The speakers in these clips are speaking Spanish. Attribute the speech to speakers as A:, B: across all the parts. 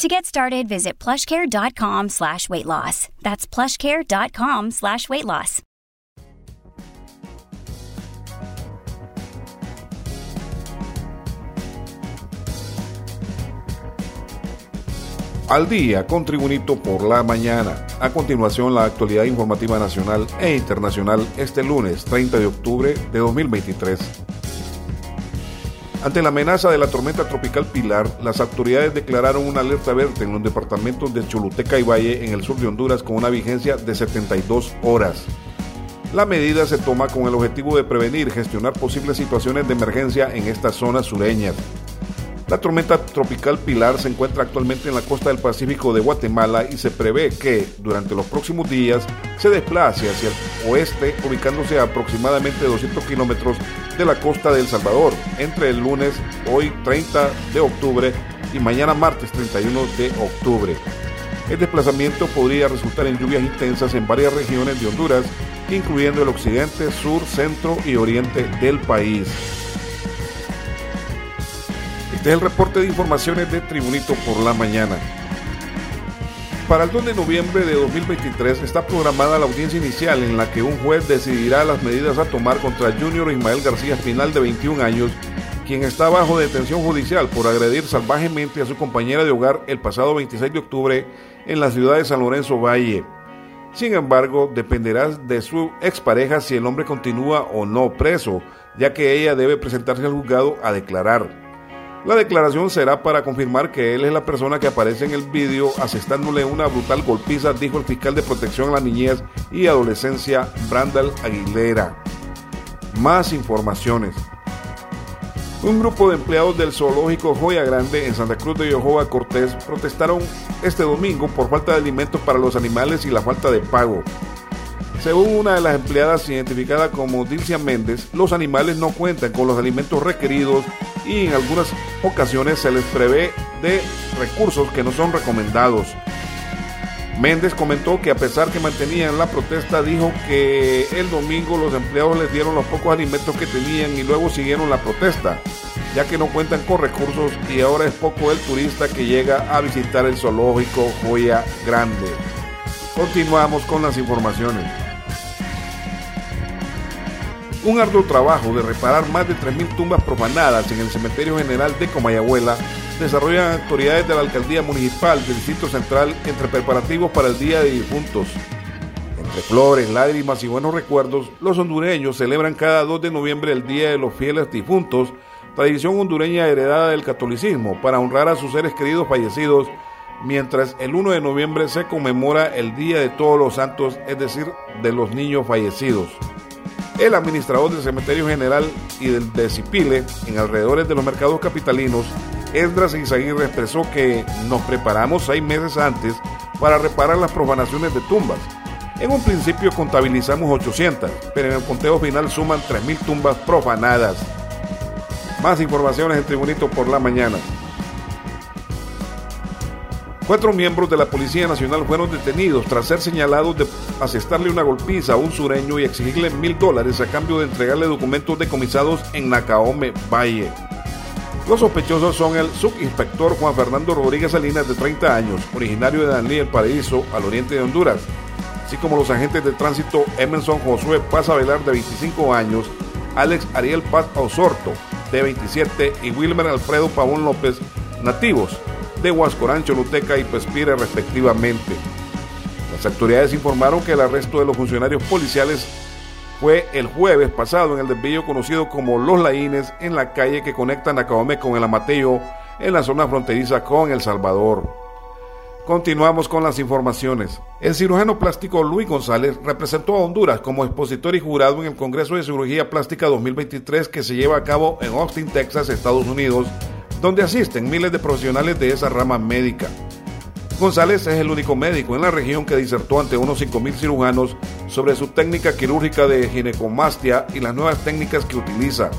A: To get started, visit plushcare.com slash weight loss. That's plushcare.com slash weight loss.
B: Al día con Tribunito por la mañana. A continuación, la actualidad informativa nacional e internacional este lunes 30 de octubre de 2023. Ante la amenaza de la tormenta tropical Pilar, las autoridades declararon una alerta verde en los departamentos de Choluteca y Valle en el sur de Honduras con una vigencia de 72 horas. La medida se toma con el objetivo de prevenir y gestionar posibles situaciones de emergencia en estas zonas sureñas. La tormenta tropical Pilar se encuentra actualmente en la costa del Pacífico de Guatemala y se prevé que durante los próximos días se desplace hacia el oeste, ubicándose a aproximadamente 200 kilómetros de la costa de El Salvador entre el lunes, hoy 30 de octubre, y mañana martes 31 de octubre. El desplazamiento podría resultar en lluvias intensas en varias regiones de Honduras, incluyendo el occidente, sur, centro y oriente del país. Este es el reporte de informaciones de Tribunito por la mañana. Para el 2 de noviembre de 2023 está programada la audiencia inicial en la que un juez decidirá las medidas a tomar contra Junior Ismael García Espinal de 21 años, quien está bajo detención judicial por agredir salvajemente a su compañera de hogar el pasado 26 de octubre en la ciudad de San Lorenzo Valle. Sin embargo, dependerá de su expareja si el hombre continúa o no preso, ya que ella debe presentarse al juzgado a declarar. La declaración será para confirmar que él es la persona que aparece en el vídeo asestándole una brutal golpiza, dijo el fiscal de protección a la niñez y adolescencia, Brandal Aguilera. Más informaciones. Un grupo de empleados del zoológico Joya Grande en Santa Cruz de Yohoa Cortés protestaron este domingo por falta de alimentos para los animales y la falta de pago. Según una de las empleadas identificada como Dilcia Méndez, los animales no cuentan con los alimentos requeridos y en algunas ocasiones se les prevé de recursos que no son recomendados. Méndez comentó que a pesar que mantenían la protesta, dijo que el domingo los empleados les dieron los pocos alimentos que tenían y luego siguieron la protesta, ya que no cuentan con recursos y ahora es poco el turista que llega a visitar el zoológico Joya Grande. Continuamos con las informaciones. Un arduo trabajo de reparar más de 3.000 tumbas profanadas en el Cementerio General de Comayagüela desarrollan autoridades de la Alcaldía Municipal del Distrito Central entre preparativos para el Día de Difuntos. Entre flores, lágrimas y buenos recuerdos, los hondureños celebran cada 2 de noviembre el Día de los Fieles Difuntos, tradición hondureña heredada del catolicismo, para honrar a sus seres queridos fallecidos, mientras el 1 de noviembre se conmemora el Día de Todos los Santos, es decir, de los niños fallecidos. El administrador del Cementerio General y del de Cipile, en alrededores de los mercados capitalinos, Esdras Izaguirre expresó que nos preparamos seis meses antes para reparar las profanaciones de tumbas. En un principio contabilizamos 800, pero en el conteo final suman 3.000 tumbas profanadas. Más informaciones en Tribunito por la mañana. Cuatro miembros de la Policía Nacional fueron detenidos tras ser señalados de asestarle una golpiza a un sureño y exigirle mil dólares a cambio de entregarle documentos decomisados en Nacaome Valle. Los sospechosos son el subinspector Juan Fernando Rodríguez Salinas, de 30 años, originario de Danlí, El Paraíso, al oriente de Honduras, así como los agentes de tránsito Emerson Josué Paz Velar, de 25 años, Alex Ariel Paz Osorto, de 27, y Wilmer Alfredo Pavón López, nativos de Huascorancho, Luteca y Pespire respectivamente. Las autoridades informaron que el arresto de los funcionarios policiales fue el jueves pasado en el desvío conocido como Los Laínes en la calle que conecta Nacaome con el Amateo en la zona fronteriza con El Salvador. Continuamos con las informaciones. El cirujano plástico Luis González representó a Honduras como expositor y jurado en el Congreso de Cirugía Plástica 2023 que se lleva a cabo en Austin, Texas, Estados Unidos, donde asisten miles de profesionales de esa rama médica. González es el único médico en la región que disertó ante unos 5.000 cirujanos sobre su técnica quirúrgica de ginecomastia y las nuevas técnicas que utiliza.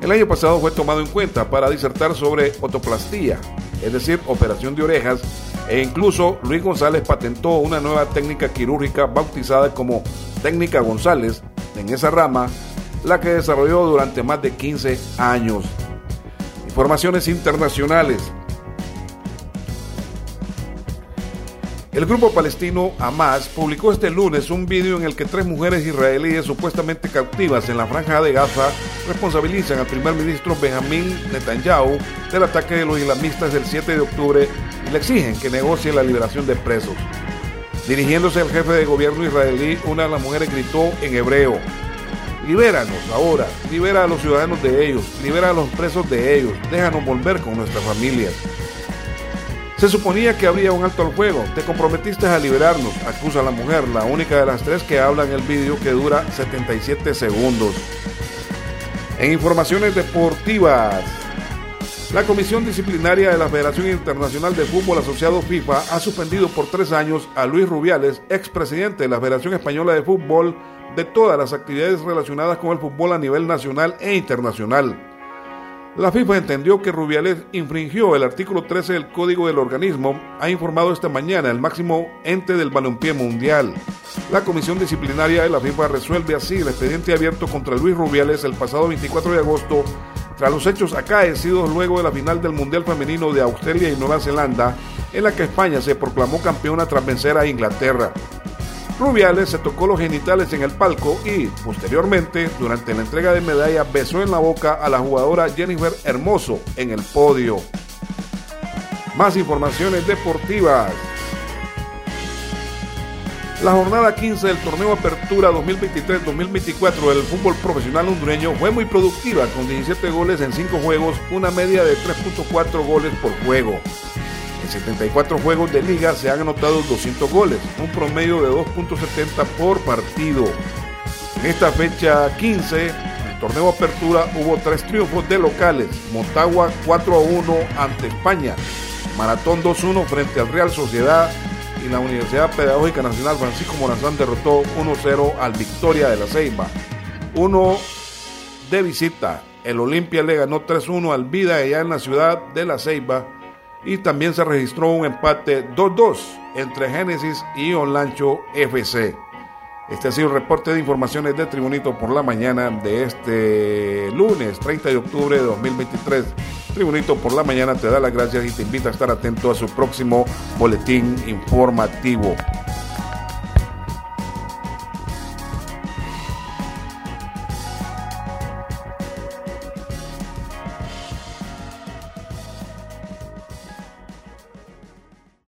B: El año pasado fue tomado en cuenta para disertar sobre otoplastía, es decir, operación de orejas, e incluso Luis González patentó una nueva técnica quirúrgica bautizada como técnica González en esa rama, la que desarrolló durante más de 15 años. Informaciones internacionales. El grupo palestino Hamas publicó este lunes un vídeo en el que tres mujeres israelíes supuestamente cautivas en la franja de Gaza responsabilizan al primer ministro Benjamín Netanyahu del ataque de los islamistas el 7 de octubre y le exigen que negocie la liberación de presos. Dirigiéndose al jefe de gobierno israelí, una de las mujeres gritó en hebreo, libéranos ahora, libera a los ciudadanos de ellos, libera a los presos de ellos, déjanos volver con nuestras familias. Se suponía que habría un alto al fuego. Te comprometiste a liberarnos, acusa la mujer, la única de las tres que habla en el vídeo que dura 77 segundos. En informaciones deportivas, la Comisión Disciplinaria de la Federación Internacional de Fútbol Asociado FIFA ha suspendido por tres años a Luis Rubiales, expresidente de la Federación Española de Fútbol, de todas las actividades relacionadas con el fútbol a nivel nacional e internacional. La FIFA entendió que Rubiales infringió el artículo 13 del Código del Organismo, ha informado esta mañana el máximo ente del balompié mundial. La Comisión Disciplinaria de la FIFA resuelve así el expediente abierto contra Luis Rubiales el pasado 24 de agosto tras los hechos acaecidos luego de la final del Mundial Femenino de Australia y Nueva Zelanda, en la que España se proclamó campeona tras vencer a Inglaterra. Rubiales se tocó los genitales en el palco y, posteriormente, durante la entrega de medalla, besó en la boca a la jugadora Jennifer Hermoso en el podio. Más informaciones deportivas. La jornada 15 del torneo Apertura 2023-2024 del fútbol profesional hondureño fue muy productiva, con 17 goles en 5 juegos, una media de 3.4 goles por juego. En 74 juegos de liga se han anotado 200 goles, un promedio de 2.70 por partido. En esta fecha 15, el torneo Apertura hubo tres triunfos de locales. Motagua 4 a 1 ante España, Maratón 2-1 frente al Real Sociedad y la Universidad Pedagógica Nacional Francisco Morazán derrotó 1-0 al Victoria de la Ceiba. Uno de visita, el Olimpia le ganó 3-1 al Vida allá en la ciudad de la Ceiba y también se registró un empate 2-2 entre Génesis y Olancho FC. Este ha sido el reporte de informaciones de Tribunito por la mañana de este lunes 30 de octubre de 2023. Tribunito por la mañana te da las gracias y te invita a estar atento a su próximo boletín informativo.